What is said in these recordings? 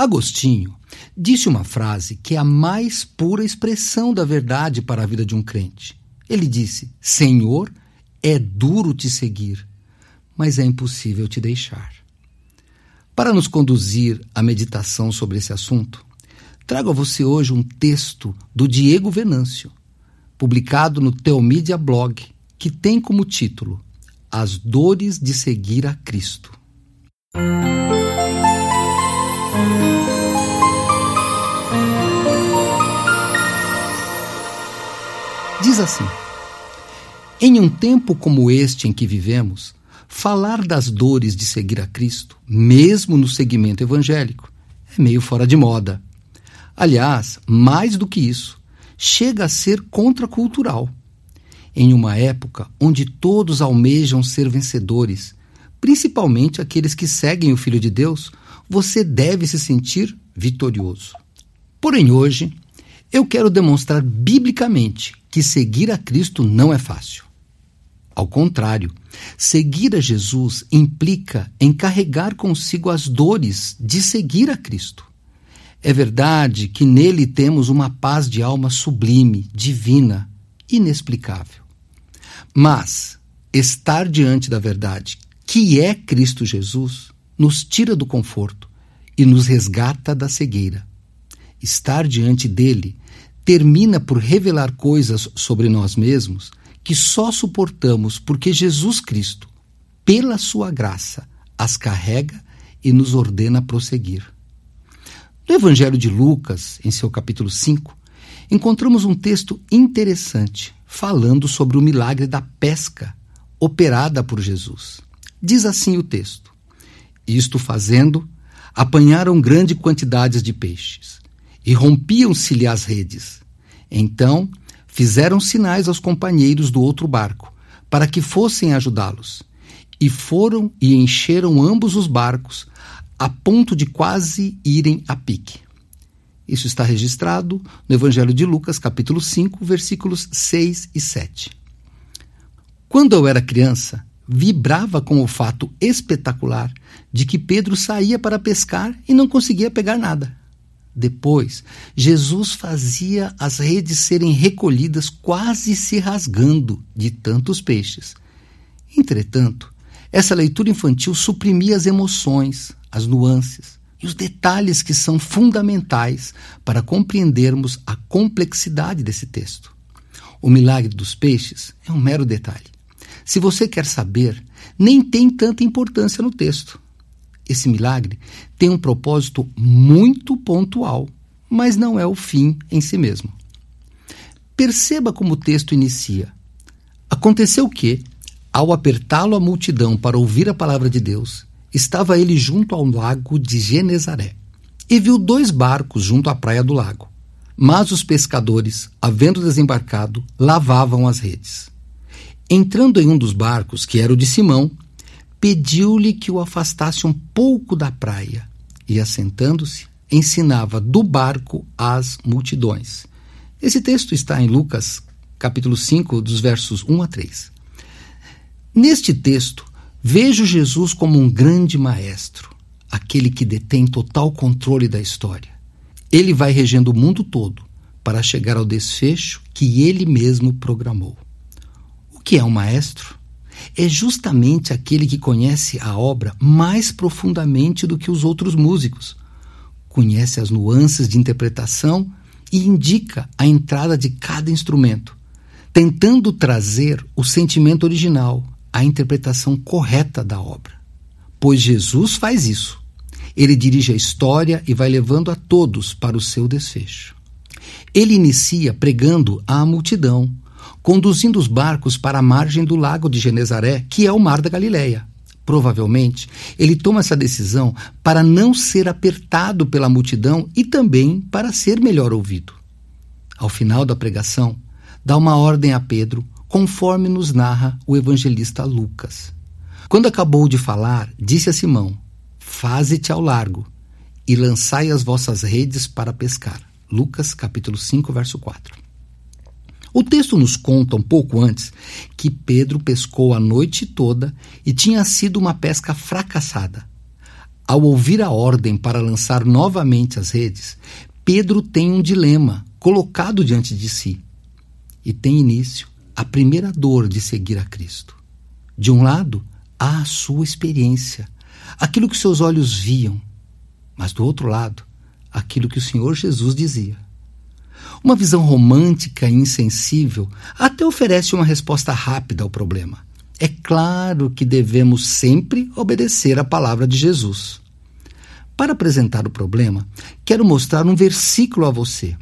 Agostinho disse uma frase que é a mais pura expressão da verdade para a vida de um crente. Ele disse: Senhor, é duro te seguir, mas é impossível te deixar. Para nos conduzir à meditação sobre esse assunto, trago a você hoje um texto do Diego Venâncio, publicado no Teomídia Blog, que tem como título As Dores de Seguir a Cristo. Diz assim: Em um tempo como este em que vivemos, falar das dores de seguir a Cristo, mesmo no segmento evangélico, é meio fora de moda. Aliás, mais do que isso, chega a ser contracultural. Em uma época onde todos almejam ser vencedores, principalmente aqueles que seguem o Filho de Deus, você deve se sentir vitorioso. Porém, hoje, eu quero demonstrar biblicamente que seguir a Cristo não é fácil. Ao contrário, seguir a Jesus implica em carregar consigo as dores de seguir a Cristo. É verdade que nele temos uma paz de alma sublime, divina, inexplicável. Mas estar diante da verdade, que é Cristo Jesus, nos tira do conforto e nos resgata da cegueira. Estar diante dele termina por revelar coisas sobre nós mesmos que só suportamos porque Jesus Cristo, pela sua graça, as carrega e nos ordena prosseguir. No Evangelho de Lucas, em seu capítulo 5, encontramos um texto interessante falando sobre o milagre da pesca operada por Jesus. Diz assim o texto: Isto fazendo, apanharam grande quantidades de peixes e rompiam-se-lhe as redes. Então fizeram sinais aos companheiros do outro barco, para que fossem ajudá-los. E foram e encheram ambos os barcos, a ponto de quase irem a pique. Isso está registrado no Evangelho de Lucas, capítulo 5, versículos 6 e 7. Quando eu era criança, vibrava com o fato espetacular de que Pedro saía para pescar e não conseguia pegar nada. Depois, Jesus fazia as redes serem recolhidas quase se rasgando de tantos peixes. Entretanto, essa leitura infantil suprimia as emoções, as nuances e os detalhes que são fundamentais para compreendermos a complexidade desse texto. O milagre dos peixes é um mero detalhe. Se você quer saber, nem tem tanta importância no texto. Esse milagre tem um propósito muito pontual, mas não é o fim em si mesmo. Perceba como o texto inicia. Aconteceu que, ao apertá-lo a multidão para ouvir a palavra de Deus, estava ele junto ao lago de Genezaré e viu dois barcos junto à praia do lago. Mas os pescadores, havendo desembarcado, lavavam as redes. Entrando em um dos barcos, que era o de Simão, pediu-lhe que o afastasse um pouco da praia e, assentando-se, ensinava do barco às multidões. Esse texto está em Lucas, capítulo 5, dos versos 1 a 3. Neste texto, vejo Jesus como um grande maestro, aquele que detém total controle da história. Ele vai regendo o mundo todo para chegar ao desfecho que ele mesmo programou. O que é um maestro? É justamente aquele que conhece a obra mais profundamente do que os outros músicos. Conhece as nuances de interpretação e indica a entrada de cada instrumento, tentando trazer o sentimento original, a interpretação correta da obra. Pois Jesus faz isso. Ele dirige a história e vai levando a todos para o seu desfecho. Ele inicia pregando à multidão, conduzindo os barcos para a margem do lago de Genezaré, que é o mar da Galileia. Provavelmente, ele toma essa decisão para não ser apertado pela multidão e também para ser melhor ouvido. Ao final da pregação, dá uma ordem a Pedro, conforme nos narra o evangelista Lucas. Quando acabou de falar, disse a Simão: Faze-te ao largo e lançai as vossas redes para pescar. Lucas capítulo 5, verso 4. O texto nos conta um pouco antes que Pedro pescou a noite toda e tinha sido uma pesca fracassada. Ao ouvir a ordem para lançar novamente as redes, Pedro tem um dilema colocado diante de si. E tem início a primeira dor de seguir a Cristo. De um lado, há a sua experiência, aquilo que seus olhos viam, mas do outro lado, aquilo que o Senhor Jesus dizia. Uma visão romântica e insensível até oferece uma resposta rápida ao problema. É claro que devemos sempre obedecer à palavra de Jesus. Para apresentar o problema, quero mostrar um versículo a você.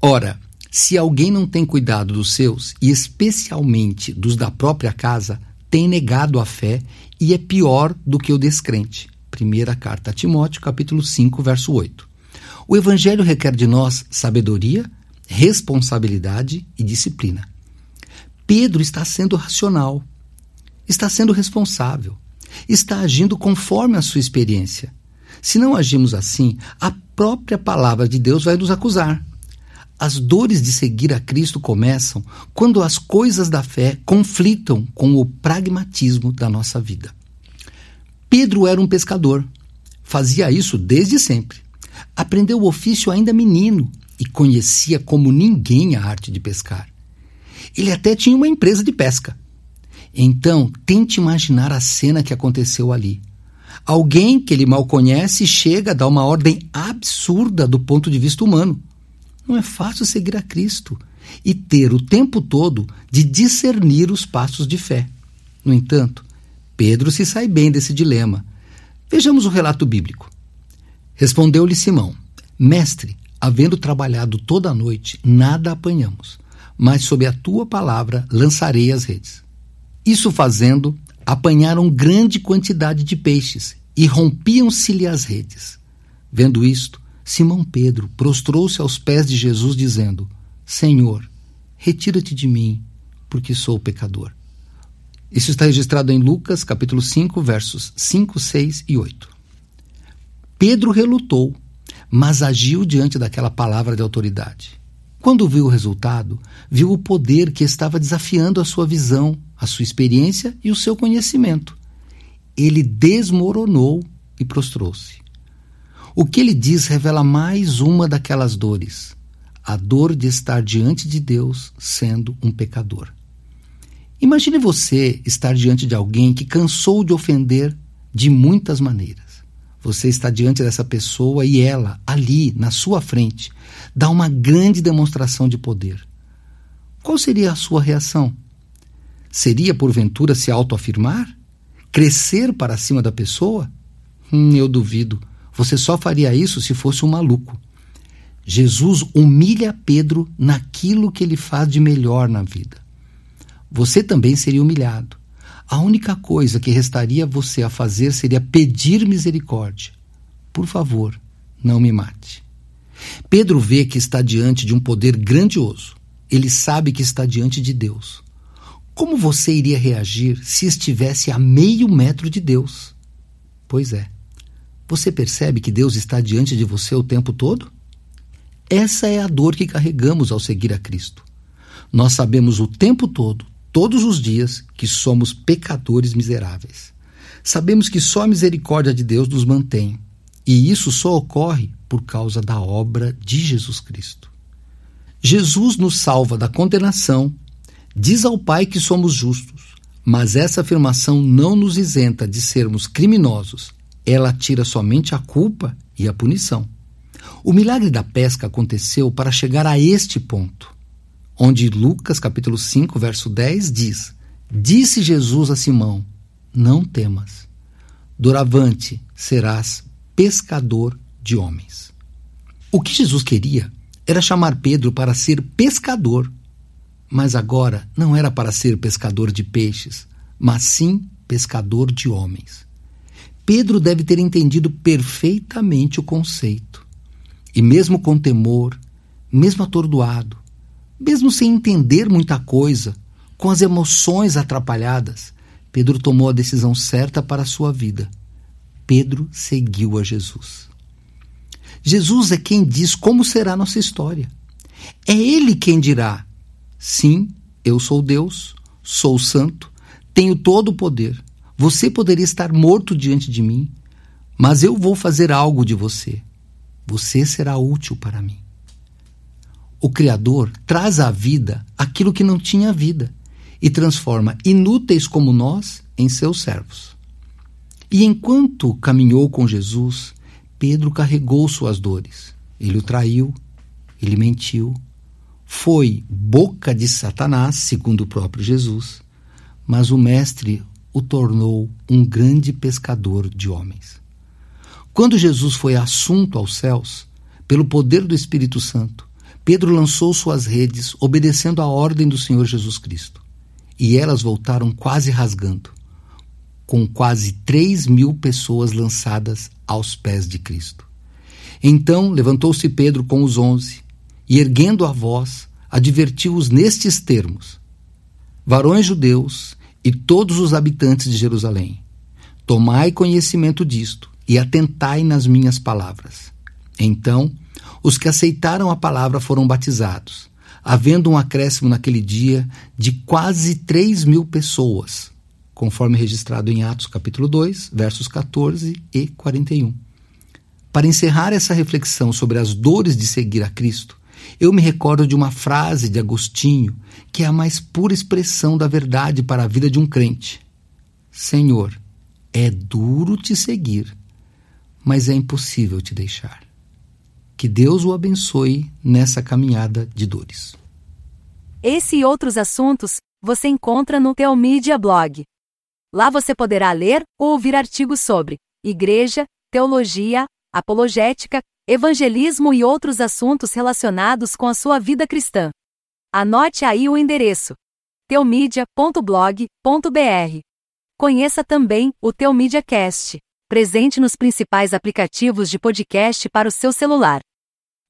Ora, se alguém não tem cuidado dos seus, e especialmente dos da própria casa, tem negado a fé e é pior do que o descrente. Primeira carta a Timóteo, capítulo 5, verso 8. O Evangelho requer de nós sabedoria, responsabilidade e disciplina. Pedro está sendo racional, está sendo responsável, está agindo conforme a sua experiência. Se não agimos assim, a própria palavra de Deus vai nos acusar. As dores de seguir a Cristo começam quando as coisas da fé conflitam com o pragmatismo da nossa vida. Pedro era um pescador. Fazia isso desde sempre. Aprendeu o ofício ainda menino e conhecia como ninguém a arte de pescar. Ele até tinha uma empresa de pesca. Então, tente imaginar a cena que aconteceu ali. Alguém que ele mal conhece chega a dar uma ordem absurda do ponto de vista humano. Não é fácil seguir a Cristo e ter o tempo todo de discernir os passos de fé. No entanto, Pedro se sai bem desse dilema. Vejamos o relato bíblico. Respondeu-lhe Simão: Mestre, havendo trabalhado toda a noite, nada apanhamos, mas sob a tua palavra lançarei as redes. Isso fazendo, apanharam grande quantidade de peixes e rompiam-se-lhe as redes. Vendo isto, Simão Pedro prostrou-se aos pés de Jesus, dizendo: Senhor, retira-te de mim, porque sou pecador. Isso está registrado em Lucas, capítulo 5, versos 5, 6 e 8. Pedro relutou, mas agiu diante daquela palavra de autoridade. Quando viu o resultado, viu o poder que estava desafiando a sua visão, a sua experiência e o seu conhecimento. Ele desmoronou e prostrou-se. O que ele diz revela mais uma daquelas dores, a dor de estar diante de Deus sendo um pecador. Imagine você estar diante de alguém que cansou de ofender de muitas maneiras. Você está diante dessa pessoa e ela, ali, na sua frente, dá uma grande demonstração de poder. Qual seria a sua reação? Seria, porventura, se autoafirmar? Crescer para cima da pessoa? Hum, eu duvido. Você só faria isso se fosse um maluco. Jesus humilha Pedro naquilo que ele faz de melhor na vida. Você também seria humilhado. A única coisa que restaria você a fazer seria pedir misericórdia. Por favor, não me mate. Pedro vê que está diante de um poder grandioso. Ele sabe que está diante de Deus. Como você iria reagir se estivesse a meio metro de Deus? Pois é. Você percebe que Deus está diante de você o tempo todo? Essa é a dor que carregamos ao seguir a Cristo. Nós sabemos o tempo todo todos os dias que somos pecadores miseráveis. Sabemos que só a misericórdia de Deus nos mantém, e isso só ocorre por causa da obra de Jesus Cristo. Jesus nos salva da condenação, diz ao Pai que somos justos, mas essa afirmação não nos isenta de sermos criminosos. Ela tira somente a culpa e a punição. O milagre da pesca aconteceu para chegar a este ponto onde Lucas capítulo 5, verso 10 diz: Disse Jesus a Simão: Não temas, doravante serás pescador de homens. O que Jesus queria era chamar Pedro para ser pescador, mas agora não era para ser pescador de peixes, mas sim pescador de homens. Pedro deve ter entendido perfeitamente o conceito. E mesmo com temor, mesmo atordoado, mesmo sem entender muita coisa, com as emoções atrapalhadas, Pedro tomou a decisão certa para a sua vida. Pedro seguiu a Jesus. Jesus é quem diz como será nossa história. É Ele quem dirá: sim, eu sou Deus, sou santo, tenho todo o poder. Você poderia estar morto diante de mim, Mas eu vou fazer algo de você. Você será útil para mim. O Criador traz à vida aquilo que não tinha vida e transforma inúteis como nós em seus servos. E enquanto caminhou com Jesus, Pedro carregou suas dores. Ele o traiu, ele mentiu, foi boca de Satanás, segundo o próprio Jesus, mas o Mestre o tornou um grande pescador de homens. Quando Jesus foi assunto aos céus, pelo poder do Espírito Santo, Pedro lançou suas redes, obedecendo à ordem do Senhor Jesus Cristo. E elas voltaram quase rasgando, com quase três mil pessoas lançadas aos pés de Cristo. Então levantou-se Pedro com os onze e, erguendo a voz, advertiu-os nestes termos: Varões judeus e todos os habitantes de Jerusalém, tomai conhecimento disto e atentai nas minhas palavras. Então, os que aceitaram a palavra foram batizados, havendo um acréscimo naquele dia de quase três mil pessoas, conforme registrado em Atos capítulo 2, versos 14 e 41. Para encerrar essa reflexão sobre as dores de seguir a Cristo, eu me recordo de uma frase de Agostinho que é a mais pura expressão da verdade para a vida de um crente: Senhor, é duro te seguir, mas é impossível te deixar. Que Deus o abençoe nessa caminhada de dores. Esse e outros assuntos você encontra no Teomídia Blog. Lá você poderá ler ou ouvir artigos sobre igreja, teologia, apologética, evangelismo e outros assuntos relacionados com a sua vida cristã. Anote aí o endereço: teomídia.blog.br. Conheça também o Teomídia Cast, presente nos principais aplicativos de podcast para o seu celular.